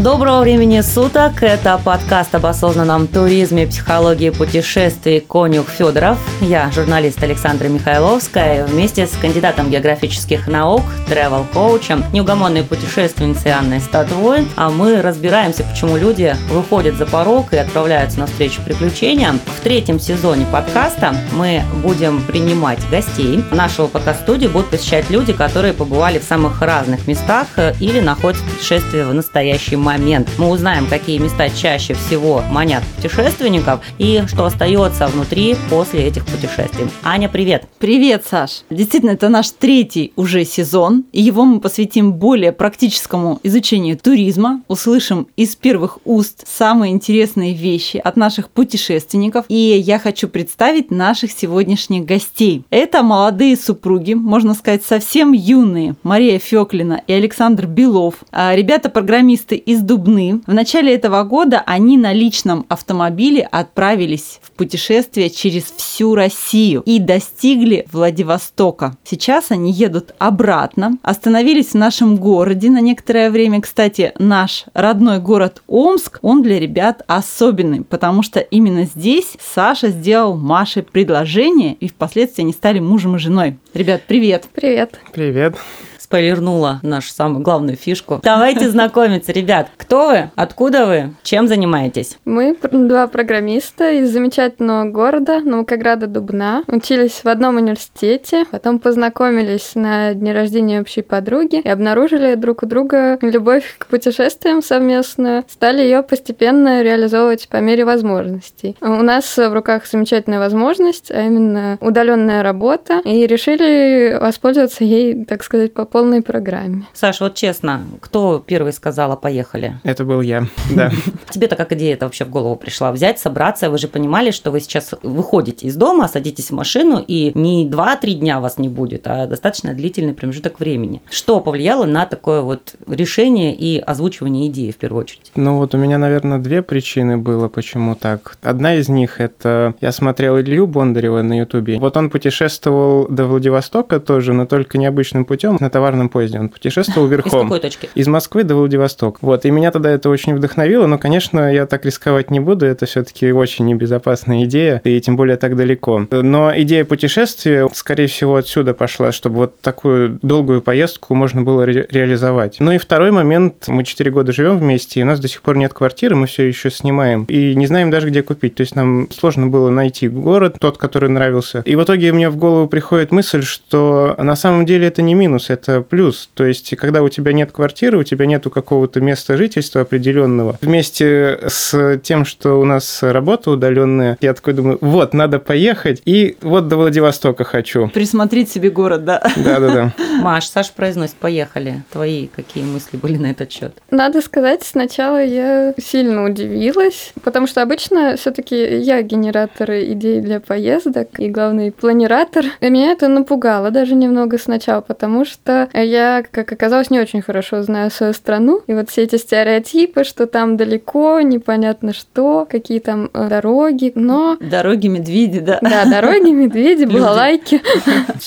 Доброго времени суток. Это подкаст об осознанном туризме, психологии путешествий «Конюх Федоров». Я журналист Александра Михайловская. Вместе с кандидатом географических наук, тревел-коучем, неугомонной путешественницей Анной Статвой, а мы разбираемся, почему люди выходят за порог и отправляются на встречу приключениям. В третьем сезоне подкаста мы будем принимать гостей. Нашего подкаст-студии будут посещать люди, которые побывали в самых разных местах или находятся в путешествии в настоящий момент. Мы узнаем, какие места чаще всего манят путешественников и что остается внутри после этих путешествий. Аня, привет! Привет, Саш! Действительно, это наш третий уже сезон, и его мы посвятим более практическому изучению туризма, услышим из первых уст самые интересные вещи от наших путешественников, и я хочу представить наших сегодняшних гостей. Это молодые супруги, можно сказать, совсем юные, Мария Феклина и Александр Белов, а ребята-программисты из из Дубны. В начале этого года они на личном автомобиле отправились в путешествие через всю Россию и достигли Владивостока. Сейчас они едут обратно, остановились в нашем городе на некоторое время. Кстати, наш родной город Омск, он для ребят особенный, потому что именно здесь Саша сделал Маше предложение, и впоследствии они стали мужем и женой. Ребят, привет! Привет! Привет! Спойлернула нашу самую главную фишку. Давайте знакомиться, ребят. Кто вы? Откуда вы? Чем занимаетесь? Мы два программиста из замечательного города Наукограда Дубна. Учились в одном университете, потом познакомились на дне рождения общей подруги и обнаружили друг у друга любовь к путешествиям совместную. Стали ее постепенно реализовывать по мере возможностей. У нас в руках замечательная возможность, а именно удаленная работа, и решили воспользоваться ей, так сказать, по полной полной программе. Саш, вот честно, кто первый сказал, поехали? Это был я, да. Тебе-то как идея это вообще в голову пришла? Взять, собраться, вы же понимали, что вы сейчас выходите из дома, садитесь в машину, и не 2-3 дня вас не будет, а достаточно длительный промежуток времени. Что повлияло на такое вот решение и озвучивание идеи в первую очередь? Ну вот у меня, наверное, две причины было, почему так. Одна из них – это я смотрел Илью Бондарева на Ютубе. Вот он путешествовал до Владивостока тоже, но только необычным путем на товарном поезде. Он путешествовал верхом. Из какой точки? Из Москвы до Владивостока. Вот, и меня тогда это очень вдохновило, но, конечно, я так рисковать не буду, это все-таки очень небезопасная идея, и тем более так далеко. Но идея путешествия, скорее всего, отсюда пошла, чтобы вот такую долгую поездку можно было ре- реализовать. Ну и второй момент, мы 4 года живем вместе, и у нас до сих пор нет квартиры, мы все еще снимаем, и не знаем даже, где купить. То есть нам сложно было найти город, тот, который нравился. И в итоге мне в голову приходит мысль, что на самом деле это не минус, это плюс. То есть, когда у тебя нет квартиры, у тебя нету какого-то места жительства определенного, вместе с тем, что у нас работа удаленная, я такой думаю, вот, надо поехать, и вот до Владивостока хочу. Присмотреть себе город, да? Да-да-да. Маш, Саш произносит, поехали. Твои какие мысли были на этот счет? Надо сказать, сначала я сильно удивилась, потому что обычно все-таки я генератор идей для поездок и главный планератор. И меня это напугало даже немного сначала, потому что я, как оказалось, не очень хорошо знаю свою страну. И вот все эти стереотипы, что там далеко, непонятно что, какие там э, дороги, но... Дороги медведи, да. Да, дороги медведи, балалайки.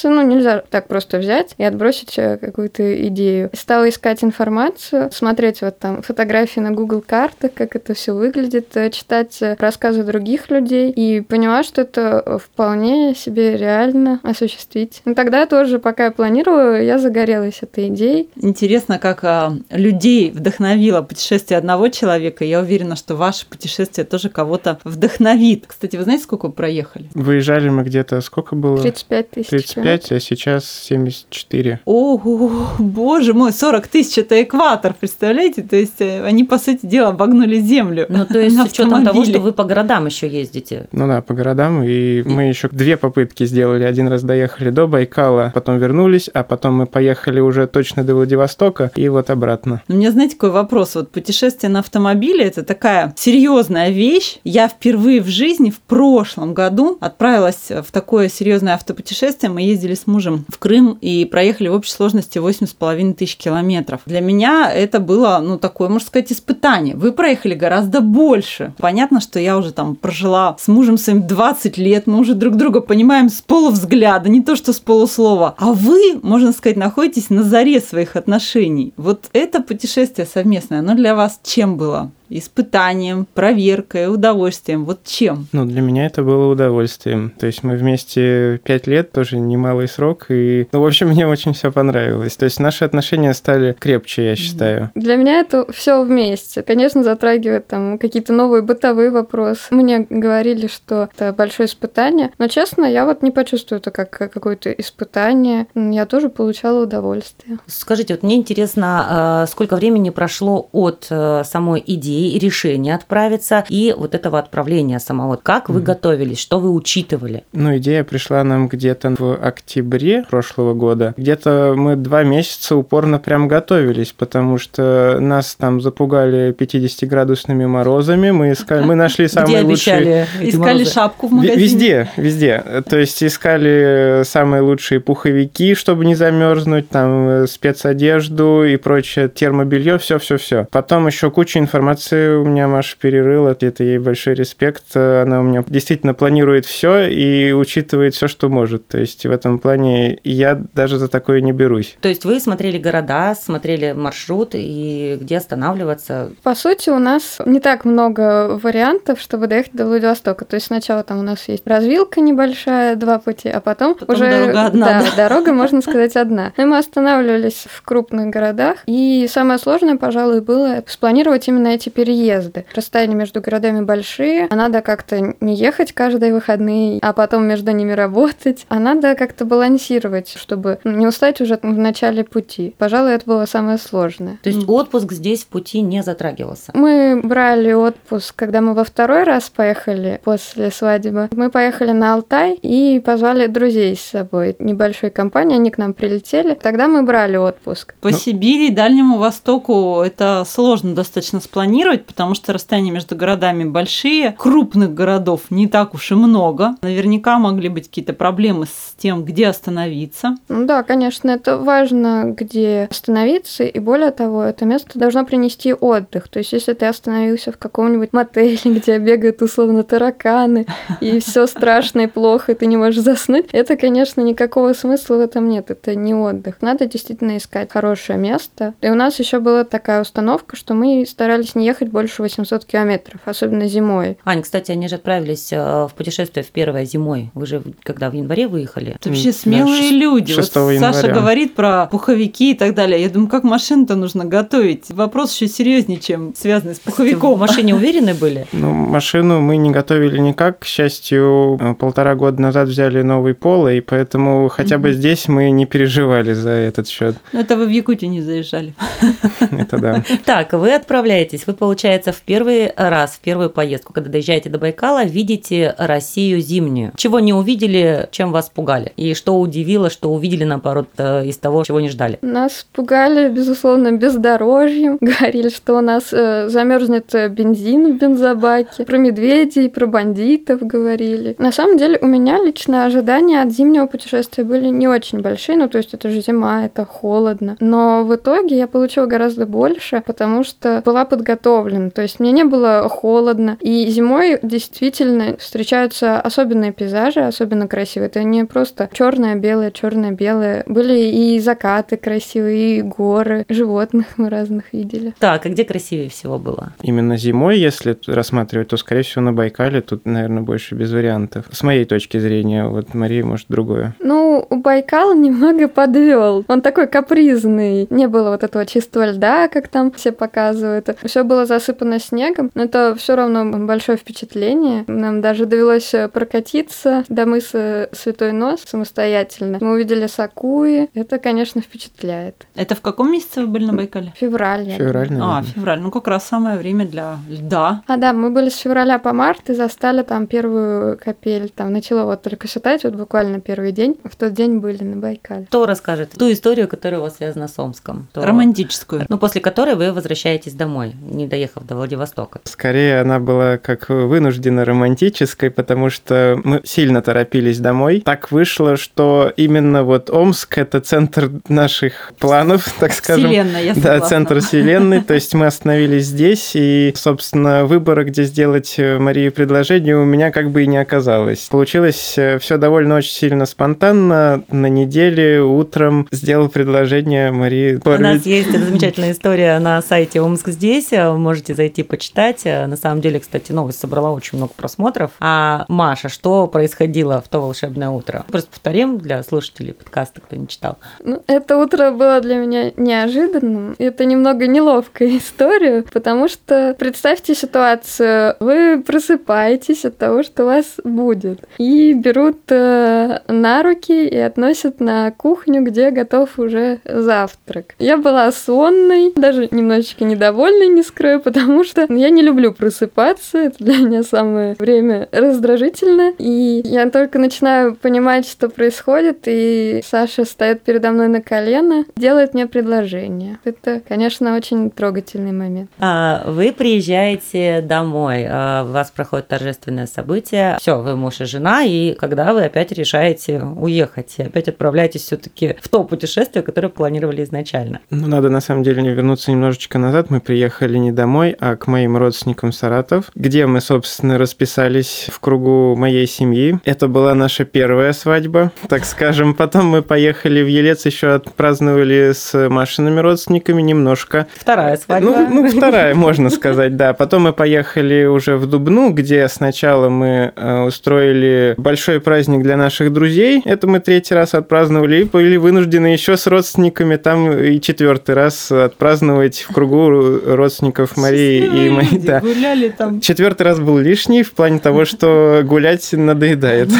Ну, нельзя так просто взять и отбросить э, какую-то идею. Стала искать информацию, смотреть вот там фотографии на Google картах, как это все выглядит, э, читать рассказы других людей и поняла, что это вполне себе реально осуществить. Но тогда тоже, пока я планировала, я загорелась загорелась этой идеей. Интересно, как а, людей вдохновило путешествие одного человека. Я уверена, что ваше путешествие тоже кого-то вдохновит. Кстати, вы знаете, сколько вы проехали? Выезжали мы где-то, сколько было? 35 тысяч. 35, а сейчас 74. Ого, боже мой, 40 тысяч – это экватор, представляете? То есть э, они, по сути дела, обогнули землю. Ну, то есть с учетом того, что вы по городам еще ездите. Ну да, по городам. И мы еще две попытки сделали. Один раз доехали до Байкала, потом вернулись, а потом мы поехали доехали уже точно до Владивостока и вот обратно. У меня, знаете, какой вопрос? Вот путешествие на автомобиле – это такая серьезная вещь. Я впервые в жизни в прошлом году отправилась в такое серьезное автопутешествие. Мы ездили с мужем в Крым и проехали в общей сложности 8,5 тысяч километров. Для меня это было, ну, такое, можно сказать, испытание. Вы проехали гораздо больше. Понятно, что я уже там прожила с мужем своим 20 лет, мы уже друг друга понимаем с полувзгляда, не то что с полуслова. А вы, можно сказать, находитесь на заре своих отношений. Вот это путешествие совместное, оно для вас чем было? Испытанием, проверкой, удовольствием. Вот чем? Ну, для меня это было удовольствием. То есть мы вместе пять лет, тоже немалый срок, и, ну, в общем, мне очень все понравилось. То есть наши отношения стали крепче, я считаю. Для меня это все вместе. Конечно, затрагивает там какие-то новые бытовые вопросы. Мне говорили, что это большое испытание, но, честно, я вот не почувствую это как какое-то испытание. Я тоже получала удовольствие. Скажите, вот мне интересно, а, сколько времени прошло от э, самой идеи идеи, решения отправиться и вот этого отправления самого. Как вы готовились, что вы учитывали? Ну, идея пришла нам где-то в октябре прошлого года. Где-то мы два месяца упорно прям готовились, потому что нас там запугали 50-градусными морозами. Мы искали, мы нашли самые лучшие... Искали шапку в магазине? Везде, везде. То есть искали самые лучшие пуховики, чтобы не замерзнуть, там э, спецодежду и прочее, термобелье, все-все-все. Потом еще куча информации у меня Маша перерыла, это ей большой респект. Она у меня действительно планирует все и учитывает все, что может. То есть в этом плане я даже за такое не берусь. То есть вы смотрели города, смотрели маршрут и где останавливаться? По сути, у нас не так много вариантов, чтобы доехать до Владивостока. То есть сначала там у нас есть развилка небольшая, два пути, а потом, потом уже дорога одна. Да, да, дорога, можно сказать, одна. И мы останавливались в крупных городах. И самое сложное, пожалуй, было спланировать именно эти переезды. Расстояния между городами большие, а надо как-то не ехать каждые выходные, а потом между ними работать, а надо как-то балансировать, чтобы не устать уже в начале пути. Пожалуй, это было самое сложное. То есть отпуск здесь в пути не затрагивался? Мы брали отпуск, когда мы во второй раз поехали после свадьбы. Мы поехали на Алтай и позвали друзей с собой. Небольшой компании, они к нам прилетели. Тогда мы брали отпуск. По ну, Сибири, Дальнему Востоку это сложно достаточно спланировать планировать, потому что расстояния между городами большие, крупных городов не так уж и много. Наверняка могли быть какие-то проблемы с тем, где остановиться. Ну да, конечно, это важно, где остановиться, и более того, это место должно принести отдых. То есть, если ты остановился в каком-нибудь мотеле, где бегают условно тараканы, и все страшно и плохо, и ты не можешь заснуть, это, конечно, никакого смысла в этом нет. Это не отдых. Надо действительно искать хорошее место. И у нас еще была такая установка, что мы старались не ехать больше 800 километров, особенно зимой. Ань, кстати, они же отправились э, в путешествие в первое зимой. Вы же когда в январе выехали? Это вообще смелые да, люди. 6 вот января. Саша говорит про пуховики и так далее. Я думаю, как машину-то нужно готовить? Вопрос еще серьезнее, чем связанный с пуховиком. В машине уверены были? Ну, машину мы не готовили никак. К счастью, э, полтора года назад взяли новый пол, и поэтому хотя бы здесь мы не переживали за этот счет. Ну, это вы в Якутию не заезжали. Это да. Так, вы отправляетесь, вы получается, в первый раз, в первую поездку, когда доезжаете до Байкала, видите Россию зимнюю. Чего не увидели, чем вас пугали? И что удивило, что увидели, наоборот, э, из того, чего не ждали? Нас пугали, безусловно, бездорожьем. Говорили, что у нас э, замерзнет бензин в бензобаке. Про медведей, про бандитов говорили. На самом деле, у меня лично ожидания от зимнего путешествия были не очень большие. Ну, то есть, это же зима, это холодно. Но в итоге я получила гораздо больше, потому что была подготовлена подготовлен. То есть мне не было холодно. И зимой действительно встречаются особенные пейзажи, особенно красивые. Это не просто черное, белое, черное, белое. Были и закаты красивые, и горы, животных мы разных видели. Так, а где красивее всего было? Именно зимой, если рассматривать, то, скорее всего, на Байкале тут, наверное, больше без вариантов. С моей точки зрения, вот Мария, может, другое. Ну, у Байкала немного подвел. Он такой капризный. Не было вот этого чистого льда, как там все показывают. Все было было засыпано снегом, но это все равно большое впечатление. Нам даже довелось прокатиться до мыса Святой Нос самостоятельно. Мы увидели Сакуи. Это, конечно, впечатляет. Это в каком месяце вы были на Байкале? Февраль. Февраль, наверное. А, февраль. Ну, как раз самое время для льда. А, да, мы были с февраля по март и застали там первую капель. Там начало вот только считать, вот буквально первый день. В тот день были на Байкале. Кто расскажет ту историю, которая у вас связана с Омском? То- Романтическую. Ну, после которой вы возвращаетесь домой, не доехав до Владивостока. Скорее, она была как вынужденно романтической, потому что мы сильно торопились домой. Так вышло, что именно вот Омск — это центр наших планов, так скажем. Вселенная, я Да, согласна. центр вселенной. То есть мы остановились здесь, и, собственно, выбора, где сделать э, Марии предложение, у меня как бы и не оказалось. Получилось все довольно очень сильно спонтанно. На неделе утром сделал предложение Марии. У нас есть замечательная история на сайте Омск здесь. Можете зайти почитать. На самом деле, кстати, новость собрала очень много просмотров. А Маша, что происходило в то волшебное утро? Просто повторим для слушателей подкаста, кто не читал. Ну, это утро было для меня неожиданным. Это немного неловкая история, потому что представьте ситуацию. Вы просыпаетесь от того, что у вас будет, и берут э, на руки и относят на кухню, где готов уже завтрак. Я была сонной, даже немножечко недовольной, не скрою, потому что я не люблю просыпаться. Это для меня самое время раздражительное. И я только начинаю понимать, что происходит, и Саша стоит передо мной на колено, делает мне предложение. Это, конечно, очень трогательный момент. А, Вы приезжаете домой, а, у вас проходит торжественное событие. Все, вы муж и жена, и когда вы опять решаете уехать, и опять отправляетесь все-таки в то путешествие, которое планировали изначально. Ну, надо на самом деле вернуться немножечко назад. Мы приехали не домой, а к моим родственникам в Саратов, где мы, собственно, расписались в кругу моей семьи. Это была наша первая свадьба, так скажем. Потом мы поехали в Елец, еще отпраздновали с Машиными родственниками немножко. Вторая свадьба. Ну, ну, вторая, можно сказать, да. Потом мы поехали уже в Дубну, где сначала мы э, устроили большой праздник для наших друзей. Это мы третий раз отпраздновали и были вынуждены еще с родственниками там и четвертый раз отпраздновать в кругу родственников Марии и. Люди Да. Гуляли там. Четвертый раз был лишний в плане того, что гулять надоедает.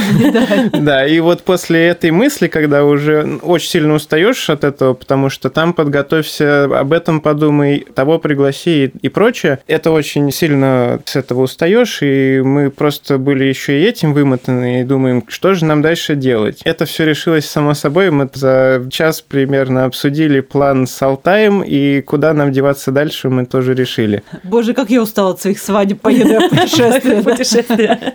Да, и вот после этой мысли, когда уже очень сильно устаешь от этого, потому что там подготовься, об этом подумай, того пригласи и прочее, это очень сильно с этого устаешь, и мы просто были еще и этим вымотаны, и думаем, что же нам дальше делать. Это все решилось само собой, мы за час примерно обсудили план с Алтаем, и куда нам деваться дальше, мы тоже решили. Боже, как я устала от своих свадеб, поеду я путешествие. Путешествие.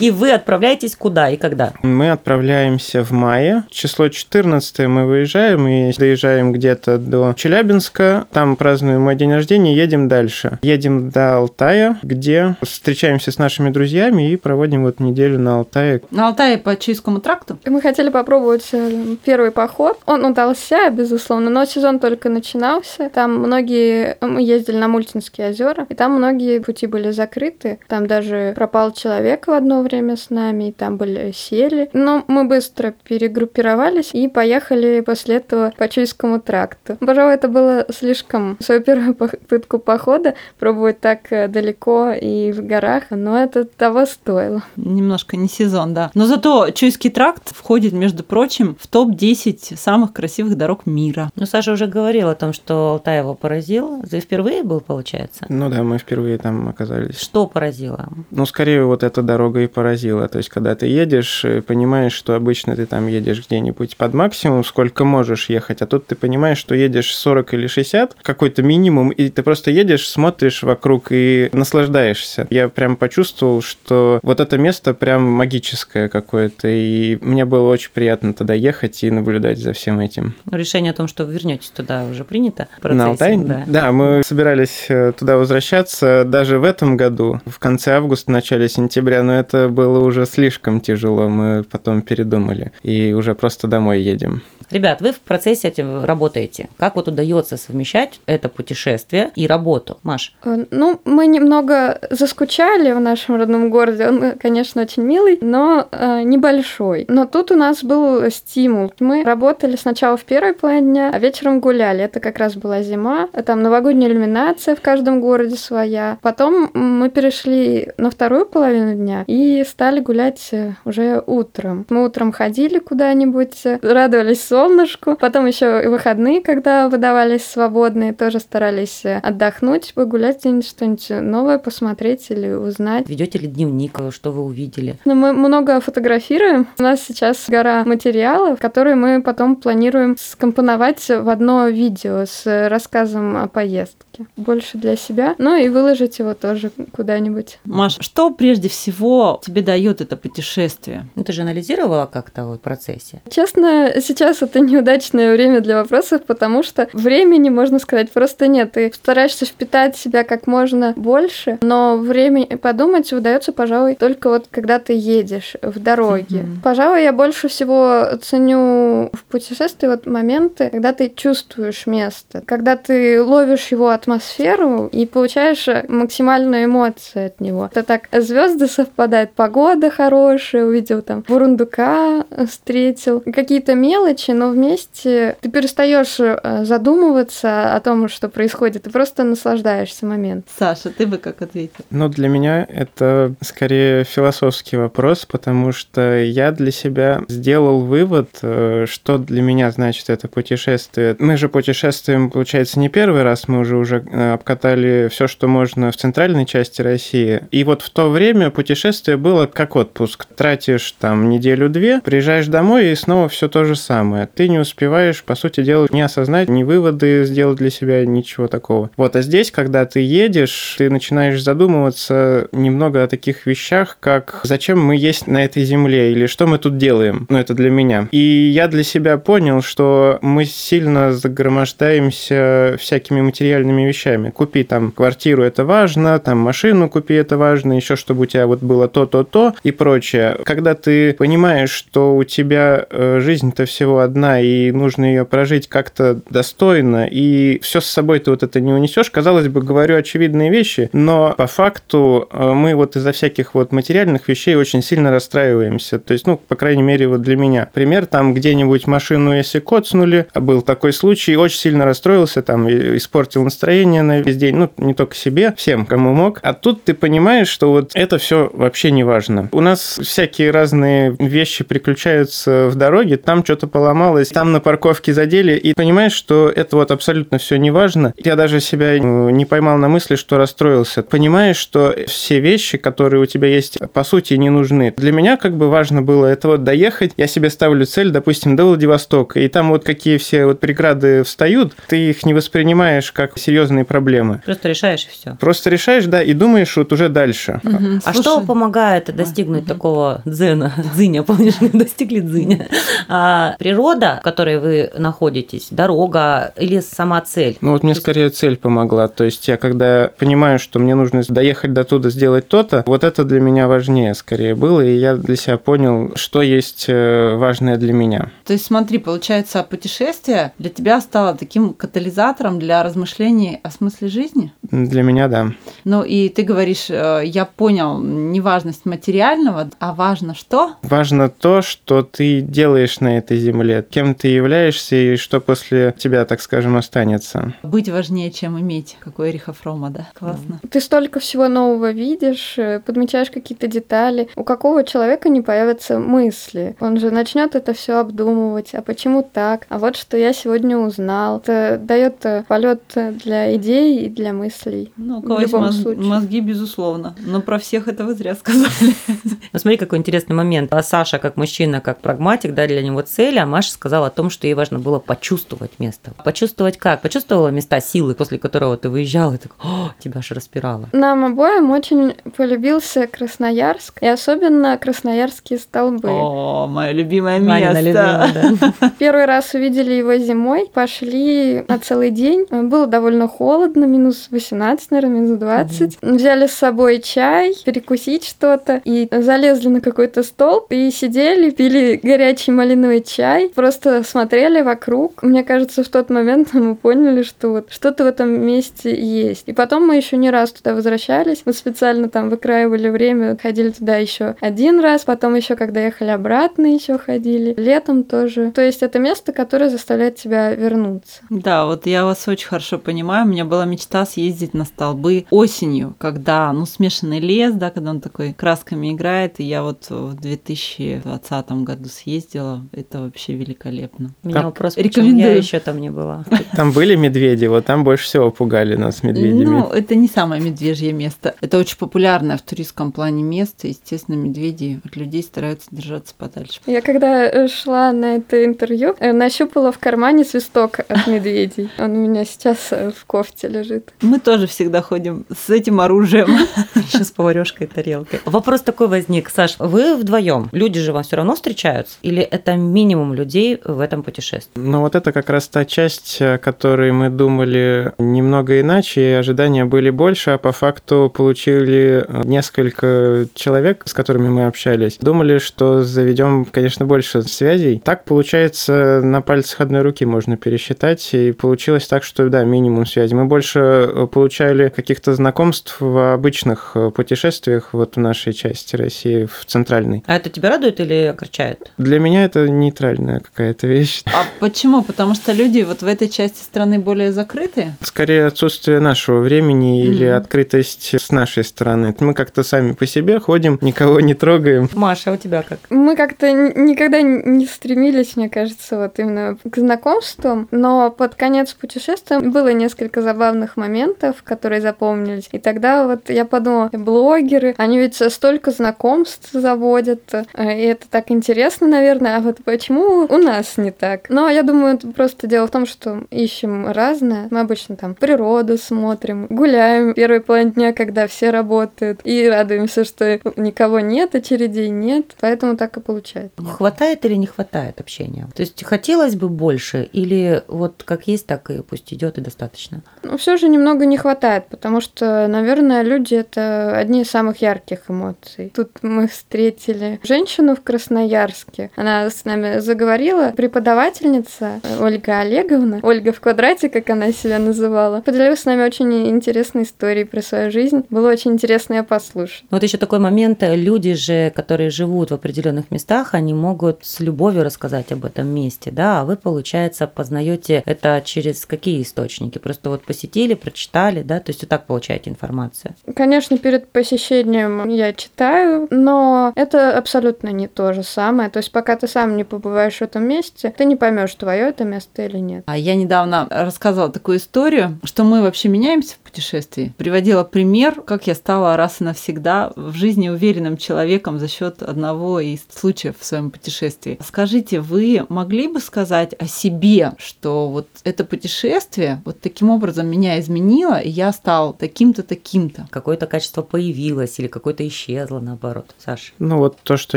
И вы отправляетесь куда и когда? Мы отправляемся в мае. Число 14 мы выезжаем и доезжаем где-то до Челябинска. Там празднуем мой день рождения и едем дальше. Едем до Алтая, где встречаемся с нашими друзьями и проводим вот неделю на Алтае. На Алтае по Чуйскому тракту? Мы хотели попробовать э, первый поход. Он удался, безусловно, но сезон только начинался. Там многие... Мы ездили на Мультинские озера, и там многие пути были закрыты. Там даже пропал человек в одно время с нами, и там были сели. Но мы быстро перегруппировались и поехали после этого по Чуйскому тракту. Пожалуй, это было слишком... Свою первую попытку похода пробовать так э, далеко и в горах, но это того стоило. Немножко не сезон, да. Но зато Чуйский тракт входит, между прочим, в топ-10 самых красивых дорог мира. Ну, Саша уже говорил о том, что Алтай его поразил. Ты впервые был, получается? Ну да, мы впервые там оказались. Что поразило? Ну, скорее, вот эта дорога и поразила. То есть, когда ты едешь, э, понимаешь, что обычно ты там едешь где-нибудь под максимум, сколько можешь ехать, а тут ты понимаешь, что едешь 40 или 60, какой-то минимум, и ты просто едешь, смотришь вокруг и наслаждаешься. Я прям почувствовал, что вот это место прям магическое какое-то, и мне было очень приятно туда ехать и наблюдать за всем этим. Решение о том, что вы вернетесь туда, уже принято? в На процессе? Алтай? Да. мы собирались э, туда возвращаться даже в этом году, в конце августа, начале сентября, но это было уже слишком тяжело, мы потом передумали и уже просто домой едем. Ребят, вы в процессе этим работаете. Как вот удается совмещать это путешествие и работу? Маш, Э, Ну, мы немного заскучали в нашем родном городе. Он, э, конечно, очень милый, но э, небольшой. Но тут у нас был стимул. Мы работали сначала в первой половине дня, а вечером гуляли. Это как раз была зима. Там новогодняя иллюминация в каждом городе своя. Потом мы перешли на вторую половину дня и стали гулять уже утром. Мы утром ходили куда-нибудь, радовались солнышку. Потом еще и выходные, когда выдавались свободные, тоже старались отдохнуть, погулять где-нибудь, что-нибудь новое посмотреть или узнать. Ведете ли дневник, что вы увидели? Ну, мы много фотографируем. У нас сейчас гора материалов, которые мы потом планируем скомпоновать в одно видео с рассказом о поездке больше для себя, ну и выложить его тоже куда-нибудь. Маш, что прежде всего тебе дает это путешествие? Ну, ты же анализировала как-то вот в процессе? Честно, сейчас это неудачное время для вопросов, потому что времени, можно сказать, просто нет. Ты стараешься впитать себя как можно больше, но время подумать удается, пожалуй, только вот когда ты едешь в дороге. Mm-hmm. Пожалуй, я больше всего ценю в путешествии вот моменты, когда ты чувствуешь место, когда ты ловишь его от атмосферу и получаешь максимальную эмоцию от него. Это так, звезды совпадают, погода хорошая, увидел там бурундука, встретил, какие-то мелочи, но вместе ты перестаешь э, задумываться о том, что происходит, ты просто наслаждаешься моментом. Саша, ты бы как ответил? Ну, для меня это скорее философский вопрос, потому что я для себя сделал вывод, э, что для меня значит это путешествие. Мы же путешествуем, получается, не первый раз, мы уже уже уже э, обкатали все, что можно в центральной части России. И вот в то время путешествие было как отпуск. Тратишь там неделю-две, приезжаешь домой и снова все то же самое. Ты не успеваешь, по сути дела, не осознать, ни выводы сделать для себя, ничего такого. Вот, а здесь, когда ты едешь, ты начинаешь задумываться немного о таких вещах, как зачем мы есть на этой земле или что мы тут делаем. Ну, это для меня. И я для себя понял, что мы сильно загромождаемся всякими материальными вещами. Купи там квартиру, это важно, там машину купи, это важно, еще чтобы у тебя вот было то-то-то и прочее. Когда ты понимаешь, что у тебя э, жизнь-то всего одна, и нужно ее прожить как-то достойно, и все с собой ты вот это не унесешь, казалось бы, говорю очевидные вещи, но по факту э, мы вот из-за всяких вот материальных вещей очень сильно расстраиваемся. То есть, ну, по крайней мере, вот для меня. Пример, там где-нибудь машину, если коцнули, был такой случай, очень сильно расстроился, там, испортил настроение, настроение на весь день, ну, не только себе, всем, кому мог. А тут ты понимаешь, что вот это все вообще не важно. У нас всякие разные вещи приключаются в дороге, там что-то поломалось, там на парковке задели, и понимаешь, что это вот абсолютно все не важно. Я даже себя ну, не поймал на мысли, что расстроился. Понимаешь, что все вещи, которые у тебя есть, по сути, не нужны. Для меня как бы важно было это вот доехать. Я себе ставлю цель, допустим, до Владивостока, и там вот какие все вот преграды встают, ты их не воспринимаешь как серьезно серьезные проблемы. Просто решаешь и все. Просто решаешь, да, и думаешь вот уже дальше. Угу. А Слушай... что помогает достигнуть угу. такого дзена, дзыня, помнишь, достигли дзыня? А, природа, в которой вы находитесь, дорога или сама цель? Ну вот мне скорее цель помогла. То есть я когда понимаю, что мне нужно доехать до туда, сделать то-то, вот это для меня важнее скорее было, и я для себя понял, что есть э, важное для меня. То есть смотри, получается, путешествие для тебя стало таким катализатором для размышлений о смысле жизни? Для меня, да. Ну и ты говоришь, э, я понял неважность материального, а важно что? Важно то, что ты делаешь на этой земле, кем ты являешься и что после тебя, так скажем, останется. Быть важнее, чем иметь, какой Эриха Фрома, да? Классно. Ты столько всего нового видишь, э, подмечаешь какие-то детали. У какого человека не появятся мысли? Он же начнет это все обдумывать. А почему так? А вот что я сегодня узнал. Это дает э, полет для для идей и для мыслей. Ну, у кого есть мозг, мозги, безусловно. Но про всех это вы зря сказали. Ну, смотри, какой интересный момент. А Саша, как мужчина, как прагматик, да, для него цель, а Маша сказала о том, что ей важно было почувствовать место. Почувствовать как? Почувствовала места силы, после которого ты выезжала, и так, о, тебя аж распирало. Нам обоим очень полюбился Красноярск, и особенно Красноярские столбы. О, мое любимое место. Любимая, да. Первый раз увидели его зимой, пошли на целый день. Было довольно довольно холодно, минус 18, наверное, минус 20. Угу. Взяли с собой чай, перекусить что-то, и залезли на какой-то столб, и сидели, пили горячий малиновый чай, просто смотрели вокруг. Мне кажется, в тот момент мы поняли, что вот что-то в этом месте есть. И потом мы еще не раз туда возвращались. Мы специально там выкраивали время, ходили туда еще один раз, потом еще когда ехали обратно еще ходили. Летом тоже. То есть это место, которое заставляет тебя вернуться. Да, вот я вас очень хорошо понимаю понимаю, у меня была мечта съездить на столбы осенью, когда, ну, смешанный лес, да, когда он такой красками играет, и я вот в 2020 году съездила, это вообще великолепно. У меня Там- вопрос, почему Рекомендую. я еще там не была. Там были медведи, вот там больше всего пугали нас медведями. Ну, это не самое медвежье место. Это очень популярное в туристском плане место. Естественно, медведи от людей стараются держаться подальше. Я когда э, шла на это интервью, э, нащупала в кармане свисток от медведей. Он у меня сейчас э, в кофте лежит. Мы тоже всегда ходим с этим оружием. Еще с поварешкой и тарелкой. Вопрос такой возник. Саш, вы вдвоем. Люди же вам все равно встречаются? Или это минимум людей в этом путешествии? Но вот это как раз та часть, о которой мы думали немного иначе, и ожидания были больше, а по факту получили несколько человек, с которыми мы общались. Думали, что заведем, конечно, больше связей. Так, получается, на пальцах одной руки можно пересчитать, и получилось так, что, да, минимум связи. Мы больше э, получали каких-то знакомств в обычных э, путешествиях вот в нашей части России, в центральной. А это тебя радует или огорчает? Для меня это нейтральная какая-то вещь. А почему? Потому что люди вот в этой части страны более закрытые? Скорее отсутствие нашего времени или Мгм. открытость с нашей стороны. Мы как-то сами по себе ходим, никого не трогаем. Маша, а у тебя как? Мы как-то никогда не стремились, мне кажется, вот именно к знакомствам, но под конец путешествия было несколько забавных моментов, которые запомнились. И тогда вот я подумала, блогеры, они ведь столько знакомств заводят, э, и это так интересно, наверное, а вот почему у нас не так? Но я думаю, это просто дело в том, что ищем разное. Мы обычно там природу смотрим, гуляем в первой половине дня, когда все работают, и радуемся, что никого нет, очередей нет, поэтому так и получается. Хватает или не хватает общения? То есть хотелось бы больше или вот как есть, так и пусть идет и достаточно? Но все же немного не хватает, потому что, наверное, люди это одни из самых ярких эмоций. Тут мы встретили женщину в Красноярске. Она с нами заговорила, преподавательница Ольга Олеговна, Ольга в квадрате, как она себя называла, поделилась с нами очень интересной историей про свою жизнь. Было очень интересно ее послушать. Вот еще такой момент, э, люди же, которые живут в определенных местах, они могут с любовью рассказать об этом месте, да, а вы, получается, познаете это через какие источники? Просто вот посетили, прочитали, да, то есть вот так получаете информацию. Конечно, перед посещением я читаю, но это абсолютно не то же самое. То есть, пока ты сам не побываешь в этом месте, ты не поймешь, твое это место или нет. А я недавно рассказывала такую историю, что мы вообще меняемся в путешествии. Приводила пример, как я стала раз и навсегда в жизни уверенным человеком за счет одного из случаев в своем путешествии. Скажите, вы могли бы сказать о себе, что вот это путешествие вот таким образом меня изменило, и я стал таким-то, таким-то? Какое-то качество появилось или какое-то исчезло, наоборот. Саша? Ну вот то, что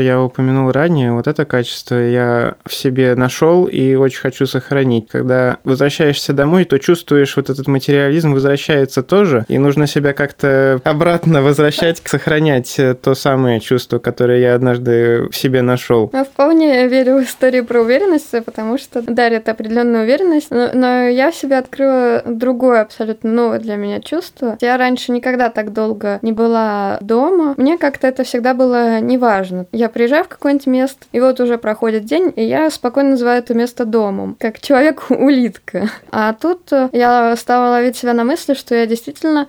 я упомянул ранее, вот это качество я в себе нашел и очень хочу сохранить. Когда возвращаешься домой, то чувствуешь вот этот материализм возвращается тоже, и нужно себя как-то обратно возвращать, сохранять э, то самое чувство, которое я однажды в себе нашел. Я вполне верю в историю про уверенность, потому что дарит определенную уверенность, но, но я в себе открыла другое абсолютно новое для меня чувство. Я раньше никогда так долго не была дома. Мне как-то это всегда было неважно. Я приезжаю в какое-нибудь место, и вот уже проходит день, и я спокойно называю это место домом, как человек-улитка. А тут э, я стала ловить себя на мысли, что я действительно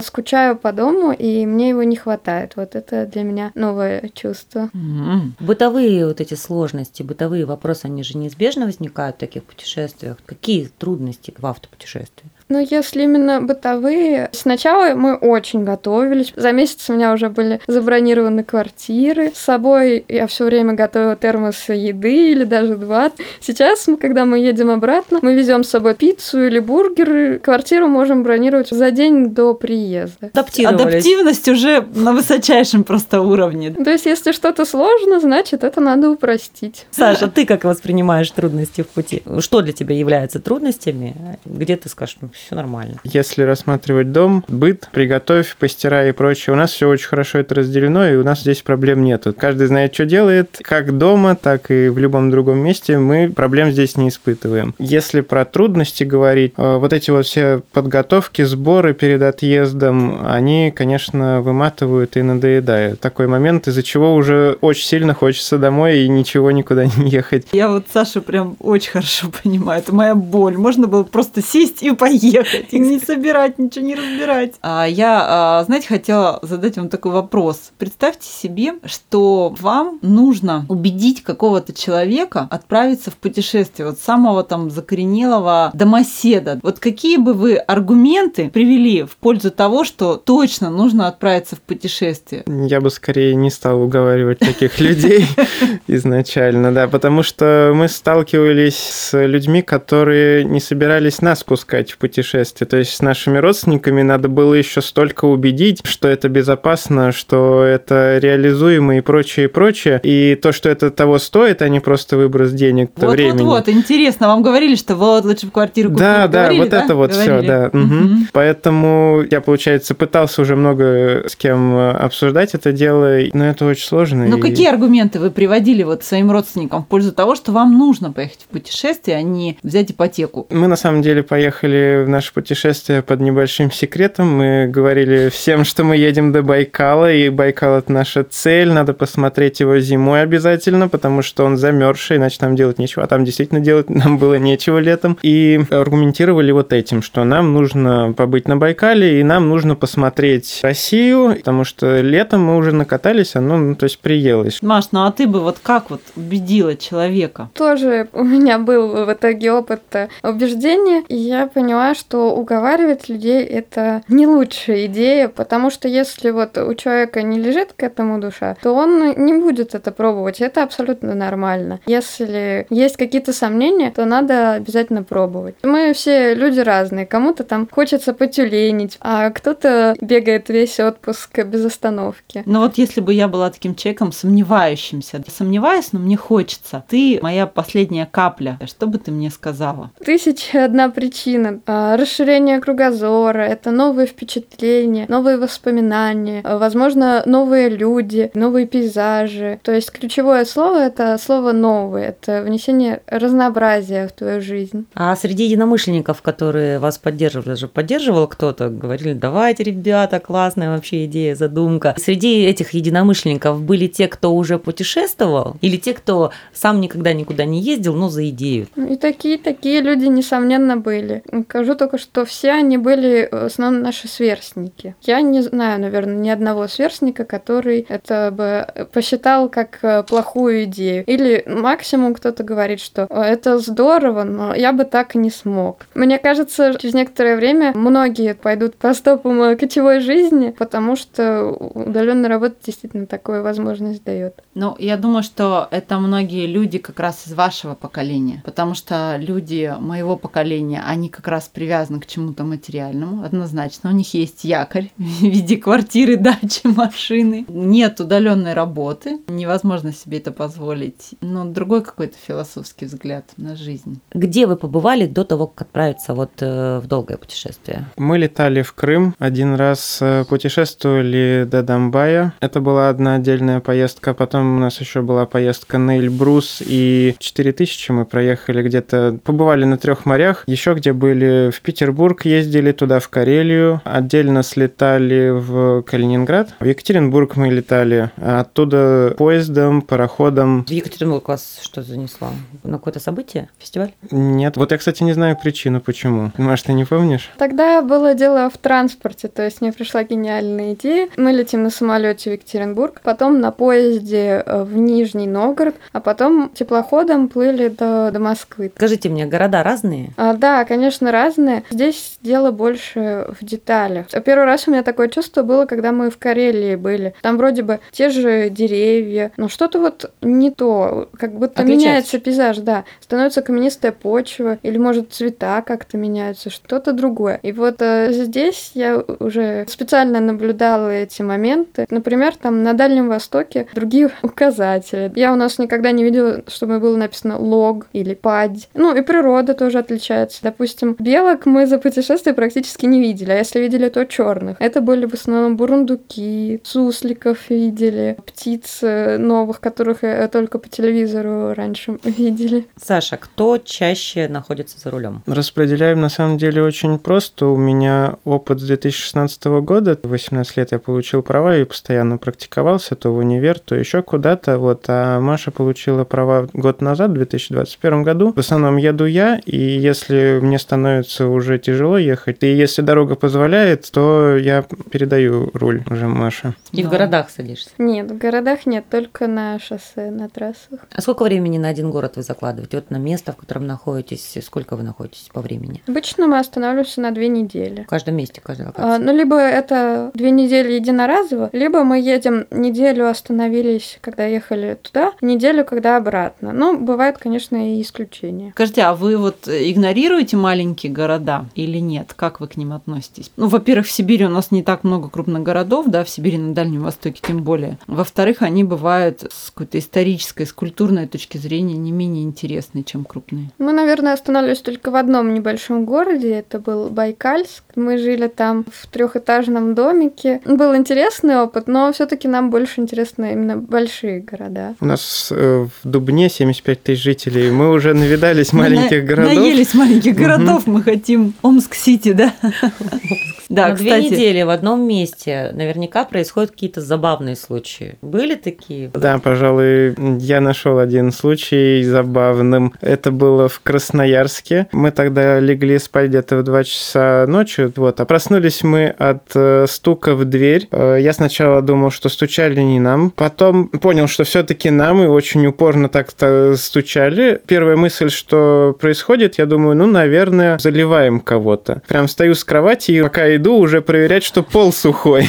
скучаю по дому, и мне его не хватает. Вот это для меня новое чувство. М. Бытовые вот эти сложности, бытовые вопросы, они же неизбежно возникают в таких путешествиях. Какие трудности в автопутешествии? Ну, если именно бытовые, сначала мы очень готовились. За месяц у меня уже были забронированы квартиры. С собой я все время готовила термос еды или даже два. Сейчас, мы, когда мы едем обратно, мы везем с собой пиццу или бургеры. Квартиру можем бронировать за день до приезда. Адаптивность уже на высочайшем просто уровне. То есть, если что-то сложно, значит, это надо упростить. Саша, ты как воспринимаешь трудности в пути? Что для тебя является трудностями? Где ты скажешь, ну, все нормально? Если рассматривать дом, быт, приготовь, постирай и прочее, у нас все очень хорошо это разделено, и у нас здесь проблем нету. Каждый знает, что делает, как дома, так и в любом другом месте мы проблем здесь не испытываем. Если про трудности говорить, э, вот эти вот все подготовки, сборы перед отъездом, они, конечно, выматывают и надоедают. Такой момент, из-за чего уже очень сильно хочется домой и ничего никуда не ехать. Я вот Сашу прям очень хорошо понимаю. Это моя боль. Можно было просто сесть и поехать. Ехать, и не собирать, ничего не разбирать. А я, а, знаете, хотела задать вам такой вопрос. Представьте себе, что вам нужно убедить какого-то человека отправиться в путешествие, вот самого там закоренелого домоседа. Вот какие бы вы аргументы привели в пользу того, что точно нужно отправиться в путешествие? Я бы скорее не стал уговаривать таких людей изначально, да, потому что мы сталкивались с людьми, которые не собирались нас пускать в путешествие. То есть с нашими родственниками надо было еще столько убедить, что это безопасно, что это реализуемо и прочее, и прочее. И то, что это того стоит, а не просто выброс денег, вот, времени. Вот, вот, интересно. Вам говорили, что вот лучше в квартиру купить? Да, да, говорили, вот да? это вот все, да. Угу. Поэтому я, получается, пытался уже много с кем обсуждать это дело, но это очень сложно. Ну, и... какие аргументы вы приводили вот своим родственникам в пользу того, что вам нужно поехать в путешествие, а не взять ипотеку? Мы на самом деле поехали в наше путешествие под небольшим секретом. Мы говорили всем, что мы едем до Байкала, и Байкал это наша цель. Надо посмотреть его зимой обязательно, потому что он замерзший, иначе нам делать нечего. А там действительно делать нам было нечего летом. И аргументировали вот этим, что нам нужно побыть на Байкале, и нам нужно посмотреть Россию, потому что летом мы уже накатались, оно, ну, то есть приелось. Маш, ну а ты бы вот как вот убедила человека? Тоже у меня был в итоге опыт убеждения, и я поняла, что уговаривать людей это не лучшая идея, потому что если вот у человека не лежит к этому душа, то он не будет это пробовать. Это абсолютно нормально. Если есть какие-то сомнения, то надо обязательно пробовать. Мы все люди разные. Кому-то там хочется потюленить, а кто-то бегает весь отпуск без остановки. Ну вот если бы я была таким человеком сомневающимся, сомневаюсь, но мне хочется. Ты моя последняя капля. Что бы ты мне сказала? Тысяча одна причина. А, расширение кругозора, это новые впечатления, новые воспоминания, а, возможно, новые люди, новые пейзажи. То есть ключевое слово это слово новый, это внесение разнообразия в твою жизнь. А среди единомышленников, которые вас поддерживали, же поддерживал кто-то, говорили, давайте, ребята, классная вообще идея, задумка. Среди этих единомышленников были те, кто уже путешествовал, или те, кто сам никогда никуда не ездил, но за идею? И такие, такие люди, несомненно, были. Скажу только, что все они были в основном наши сверстники. Я не знаю, наверное, ни одного сверстника, который это бы посчитал как э, плохую идею. Или максимум кто-то говорит, что это здорово, но я бы так не смог. Мне кажется, через некоторое время многие пойдут по стопам кочевой жизни, потому что удаленная работа действительно такую возможность дает. Ну, я думаю, что это многие люди как раз из вашего поколения, потому что люди моего поколения, они как раз привязаны к чему-то материальному, однозначно. У них есть якорь в виде квартиры, дачи, машины. Нет удаленной работы, невозможно себе это позволить. Но другой какой-то философский взгляд на жизнь. Где вы побывали до того, как отправиться вот э, в долгое путешествие? Мы летали в Крым, один раз э, путешествовали до Донбая. Это была одна отдельная поездка. Потом у нас еще была поездка на Эльбрус, и 4000 мы проехали где-то, побывали на трех морях. Еще где были в Петербург, ездили туда, в Карелию. Отдельно слетали в Калининград. В Екатеринбург мы летали. Оттуда поездом, пароходом. В Екатеринбург вас что занесло? На какое-то событие? Фестиваль? Нет. Вот я, кстати, не знаю причину, почему. Маш, ты не помнишь? Тогда было дело в транспорте, то есть мне пришла гениальная идея. Мы летим на самолете в Екатеринбург, потом на поезде э, в Нижний Новгород, а потом теплоходом плыли до, до Москвы. Скажите мне, города разные? А, да, конечно, разные. Здесь дело больше в деталях. Первый раз у меня такое чувство было, когда мы в Карелии были. Там вроде бы те же деревья, но что-то вот не то, как будто Отличается. меняется пейзаж, да. Становится каменистая почва, или, может, цвета как-то меняются, что-то другое. И вот э, здесь я уже специально наблюдала эти моменты. Например, там на Дальнем Востоке другие указатели. Я у нас никогда не видела, чтобы было написано лог или падь. Ну и природа тоже отличается. Допустим, белок мы за путешествие практически не видели, а если видели, то черных. Это были в основном бурундуки, сусликов видели, птиц э, новых, которых э, только по телевизору раньше видели. Саша, кто чаще находится за рулем? Распределяем на самом деле очень просто. У меня опыт с 2016 года. В 18 лет я получил права и постоянно практиковался то в универ, то еще куда-то. Вот. А Маша получила права год назад, в 2021 году. В основном еду я, и если мне становится становится уже тяжело ехать. И если дорога позволяет, то я передаю руль уже Маше. И Да. в городах садишься. Нет, в городах нет, только на шоссе, на трассах. А сколько времени на один город вы закладываете? Вот на место, в котором находитесь, сколько вы находитесь по времени? Обычно мы останавливаемся на две недели. В каждом месте, в каждой А, локации. ну, либо это две недели единоразово, либо мы едем неделю, остановились, когда ехали туда, неделю, когда обратно. Ну, бывает, конечно, и исключения. Скажите, а вы вот игнорируете маленькие города или нет? Как вы к ним относитесь? Ну, во-первых, в Сибири у нас не так много крупных городов, да, в Сибири на Дальнем Востоке тем более. Во-вторых, они бывают с какой-то исторической, с культурной точки зрения не менее интересные, чем крупные. Мы, наверное, останавливались только в одном небольшом городе. Это был Байкальск. Мы жили там в трехэтажном домике. Был интересный опыт, но все-таки нам больше интересны именно большие города. У нас э, в Дубне 75 тысяч жителей. Мы уже навидались маленьких городов. Наелись маленьких городов, мы хотим Омск-Сити, да? Да, На две кстати, недели в одном месте наверняка происходят какие-то забавные случаи. Были такие? Да, пожалуй, я нашел один случай забавным. Это было в Красноярске. Мы тогда легли спать где-то в 2 часа ночи, вот, а проснулись мы от э, стука в дверь. Э, я сначала думал, что стучали не нам, потом понял, что все-таки нам, и очень упорно так-то стучали. Первая мысль, что происходит, я думаю, ну, наверное, заливаем кого-то. Прям стою с кровати и пока иду уже проверять, что пол сухой.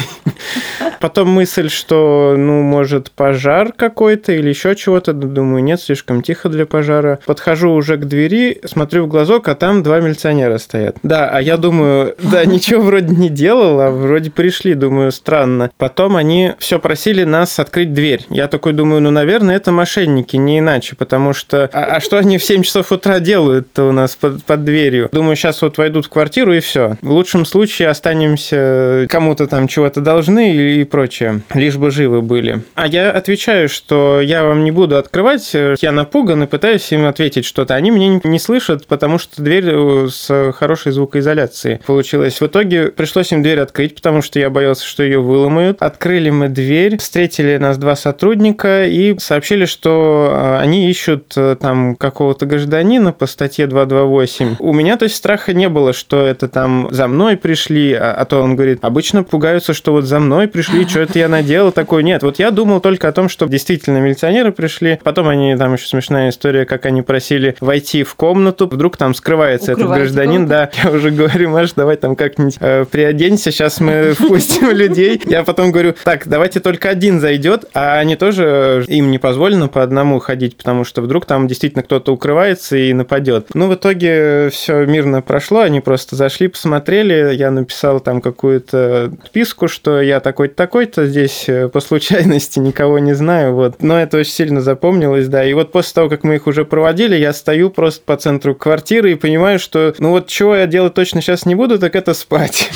Потом мысль, что, ну, может, пожар какой-то или еще чего-то. Думаю, нет, слишком тихо для пожара. Подхожу уже к двери, смотрю в глазок, а там два милиционера стоят. Да, а я думаю, да, ничего вроде не делал, а вроде пришли. Думаю, странно. Потом они все просили нас открыть дверь. Я такой думаю, ну, наверное, это мошенники, не иначе, потому что... А, а что они в 7 часов утра делают-то у нас под, под дверью? Думаю, сейчас вот войдут в квартиру и все. В лучшем случае останемся кому-то там чего-то должны и, прочее, лишь бы живы были. А я отвечаю, что я вам не буду открывать, я напуган и пытаюсь им ответить что-то. Они меня не, слышат, потому что дверь э, с хорошей звукоизоляцией получилась. В итоге пришлось им дверь открыть, потому что я боялся, что ее выломают. Открыли мы дверь, встретили нас два сотрудника и сообщили, что э, они ищут э, там какого-то гражданина по статье 228. У меня, то есть, страха не было, что это там за мной пришли, а, а то он говорит, обычно пугаются, что вот за мной пришли, что это я наделал такое. Нет, вот я думал только о том, что действительно милиционеры пришли. Потом они, там еще смешная история, как они просили войти в комнату, вдруг там скрывается этот гражданин, да. Я уже говорю, Маш, давай там как-нибудь э, приоденься, сейчас мы впустим людей. Я потом говорю, так, давайте только один зайдет, а они тоже, им не позволено по одному ходить, потому что вдруг там действительно кто-то укрывается и нападет. Ну, в итоге все мирно прошло, они просто зашли, посмотрели, я написал там какую-то списку, что я такой-то, такой-то, здесь э, по случайности никого не знаю, вот. Но это очень сильно запомнилось, да. И вот после того, как мы их уже проводили, я стою просто по центру квартиры и понимаю, что, ну вот чего я делать точно сейчас не буду, так это спать.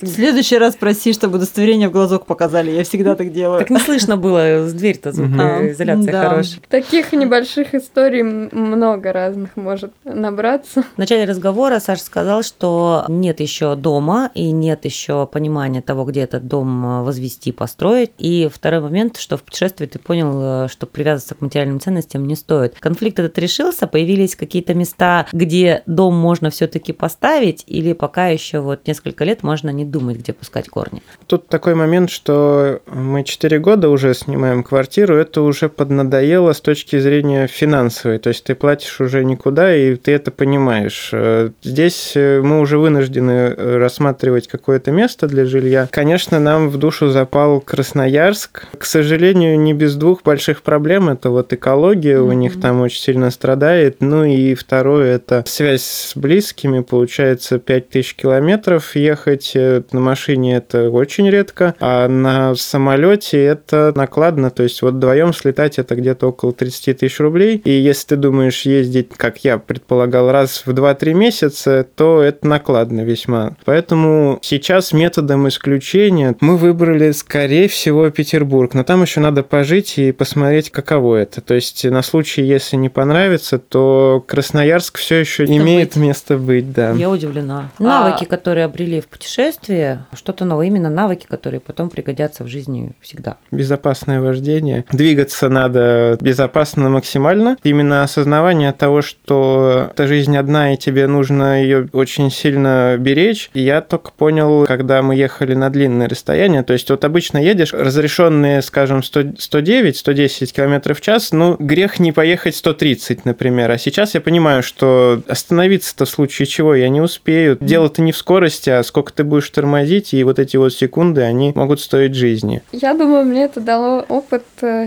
в следующий раз проси, чтобы удостоверение в глазок показали. Я всегда так делаю. Так не слышно было с дверь-то звукоизоляция Да. хорошая. Таких небольших историй много разных может набраться. В начале разговора Саша сказал, что нет еще дома и нет еще понимания того, где этот дом э, возвести, построить. И второй момент, что в путешествии ты понял, э, что привязываться к материальным ценностям не стоит. Конфликт этот решился, появились какие-то места, где дом можно все-таки поставить, или пока еще вот несколько лет можно не думать, где пускать корни. Тут такой момент, что мы 4 года уже снимаем квартиру, это уже поднадоело с точки зрения финансовой, то есть ты платишь уже никуда, и ты это понимаешь. Э, Здесь мы уже вынуждены рассматривать какое-то место для жилья. Конечно, нам в душу запал Красноярск. К сожалению, не без двух больших проблем. Это вот экология у них там очень сильно страдает. Ну и второе, это связь с близкими. Получается 5000 километров ехать э, на машине это очень редко, а на самолете это накладно. То есть вот вдвоем слетать это где-то около 30 тысяч рублей. И если ты думаешь ездить, как я предполагал, раз в 2-3 месяца, то это накладно весьма. Поэтому Поэтому сейчас методом исключения мы выбрали, скорее всего, Петербург. Но там еще надо пожить и посмотреть, каково это. То есть на случай, если не понравится, то Красноярск все еще Место имеет быть. место быть, да. Я удивлена. А- Навыки, которые обрели в путешествии, что-то новое. Именно навыки, которые потом пригодятся в жизни всегда. безопасное вождение. Двигаться надо безопасно максимально. Именно осознавание того, что эта жизнь одна, и тебе нужно ее очень сильно беречь. И я только понял, когда мы ехали на длинное расстояние. То есть вот обычно едешь, разрешенные, скажем, 100 109-110 км в час, ну, грех не поехать 130, например. А сейчас я понимаю, что остановиться-то в случае чего я не успею. Дело-то не в скорости, а сколько ты будешь тормозить, и вот эти вот секунды, они могут стоить жизни. Я думаю, мне это дало опыт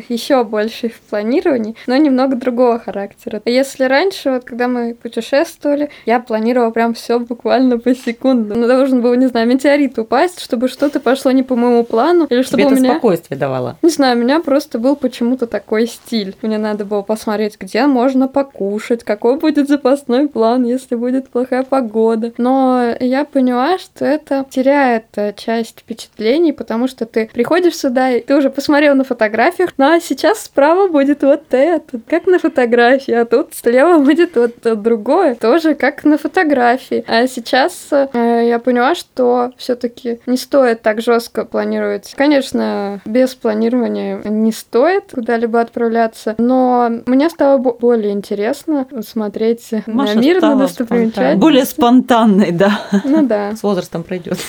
еще больше в планировании, но немного другого характера. Если раньше, вот когда мы путешествовали, я планировала прям все буквально по секунду. Ну, должен был, не знаю, метеорит упасть, чтобы что-то пошло не по моему плану, или чтобы Тебе у это меня... спокойствие давало. Не знаю, у меня просто был почему-то такой стиль. Мне надо было посмотреть, где можно покушать, какой будет запасной план, если будет плохая погода. Но я поняла, что это теряет э, часть впечатлений, потому что ты приходишь сюда, и ты уже посмотрел на фотографиях, ну а сейчас справа будет вот это, как на фотографии, а тут слева будет вот э, другое, тоже как на фотографии. А сейчас э, я поняла, что все-таки не стоит так жестко планировать. Конечно, без планирования не стоит куда-либо отправляться, но мне стало бо- более интересно смотреть Маша на мир, на достопримечательности. Более спонтанной, да. Ну да. С возрастом пройдет.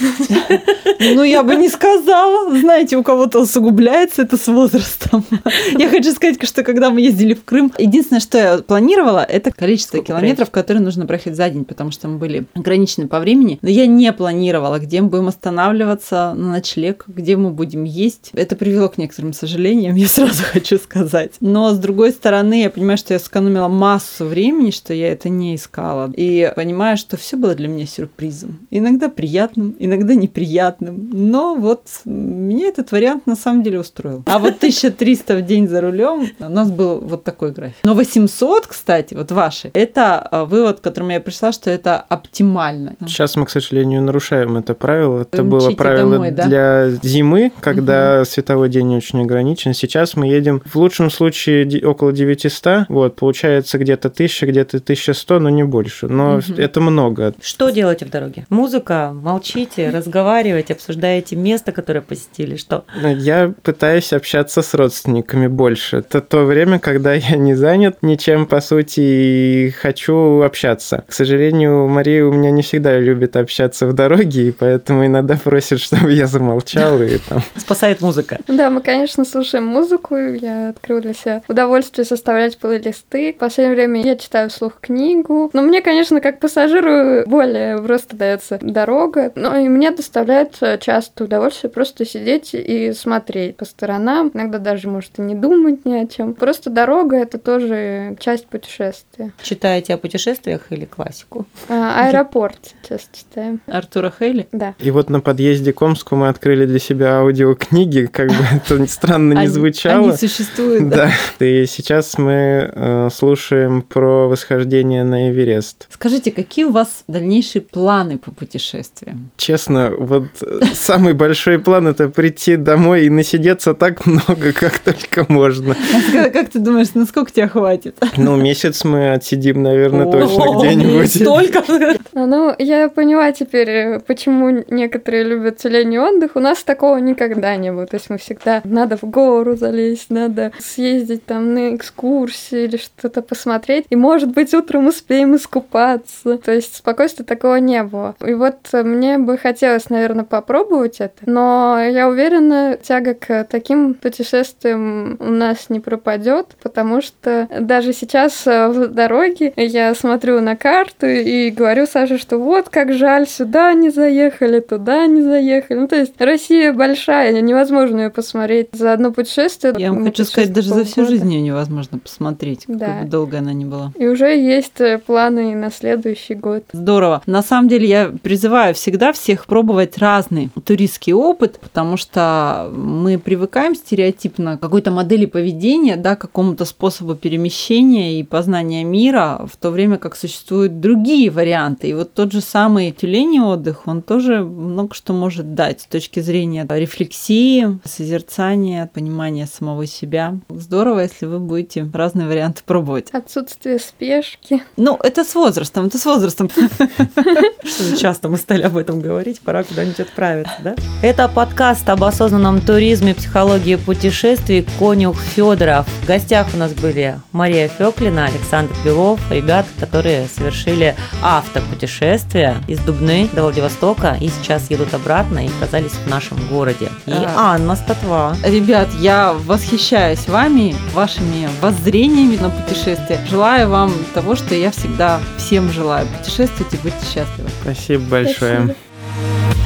Ну, я бы не сказала. Знаете, у кого-то усугубляется это с возрастом. Я хочу сказать, что когда мы ездили в Крым, единственное, что я планировала, это количество километров, которые нужно проехать за день, потому что мы были ограничены по времени. Но я не планировала, где мы будем останавливаться на ночлег, где мы будем есть. Это привело к некоторым сожалениям, я сразу хочу сказать. Но, с другой стороны, я понимаю, что я сэкономила массу времени, что я это не искала. И понимаю, что все было для меня сюрпризом. Иногда приятным, иногда неприятным. Но вот меня этот вариант на самом деле устроил. А вот 1300 в день за рулем у нас был вот такой график. Но 800, кстати, вот ваши, это а, вывод, к которому я пришла, что это оптимально. Сейчас мы, к сожалению, нарушаем это правило. Это Вы было мчите правило домой, да? для зимы, когда световой день очень ограничен. Сейчас мы едем в лучшем случае около 900. Вот, получается где-то 1000, где-то 1100, но не больше. Но Мгм. это много. Что делаете в дороге? Музыка, молчите, разговариваете, обсуждаете место, которое посетили, что? Я пытаюсь общаться с родственниками больше. Это то время, когда я не занят ничем, по сути, и хочу общаться. К сожалению, Мария у меня не всегда любит общаться в дороге, и поэтому иногда просит, чтобы я замолчал и там Спасает музыка. Да, мы, конечно, слушаем музыку. Я открыла для себя удовольствие составлять плейлисты. В последнее время я читаю вслух книгу. Но мне, конечно, как пассажиру более просто дается дорога. Но и мне доставляет э, часто удовольствие просто сидеть и смотреть по сторонам. Иногда даже, может, и не думать ни о чем. Просто дорога — это тоже часть путешествия. Читаете о путешествиях или классику? А, аэропорт сейчас читаем. Артура Хейли. Да. И вот на подъезде к Омску мы открыли для себя аудиокниги, как бы это странно не звучало. Они существуют, да. Да. И сейчас мы э, слушаем про восхождение на Эверест. Скажите, какие у вас дальнейшие планы по путешествиям? Честно, вот э, самый большой план это прийти домой и насидеться так много, как только можно. Как как ты думаешь, насколько тебя хватит? Ну, месяц мы отсидим, наверное, точно где-нибудь. Столько! А, Ну, я поняла теперь, э, почему некоторые любят летний отдых. У нас такого никогда не было. То есть мы всегда надо в гору залезть, надо съездить там на экскурсии или что-то посмотреть. И, может быть, утром успеем искупаться. То есть спокойствия такого не было. И вот мне бы хотелось, наверное, попробовать это. Но я уверена, тяга к таким путешествиям у нас не пропадет, потому что даже сейчас э, в дороге я смотрю на карту и говорю Саше, что вот как жаль, сюда не заехали, туда не заехали. Ну, то есть Россия большая, невозможно ее посмотреть за одно путешествие. Я вам Мы хочу сказать, даже за всю полгода. жизнь ее невозможно посмотреть, Да. какой бы долго она ни была. И уже есть э, планы на следующий год. Здорово. На самом деле я призываю всегда всех пробовать разный туристский опыт, потому что мы привыкаем стереотипно к какой-то модели поведения, да, к какому-то способу перемещения и познания мира, в то время как существуют другие варианты. И вот тот же самый тюлень осенний отдых, он тоже много что может дать с точки зрения рефлексии, созерцания, понимания самого себя. Здорово, если вы будете разные варианты пробовать. Отсутствие спешки. Ну, это с возрастом, это с возрастом. Что часто мы стали об этом говорить, пора куда-нибудь отправиться, да? Это подкаст об осознанном туризме, психологии путешествий «Конюх Федоров». В гостях у нас были Мария Феклина, Александр Белов, ребят, которые совершили автопутешествие из Дубны до Владивостока и сейчас едут обратно и оказались в нашем городе. И А. Анна Статва. Ребят, я восхищаюсь вами, вашими воззрениями на путешествие. Желаю вам того, что я всегда всем желаю. Путешествуйте, будьте счастливы. Спасибо большое. Спасибо.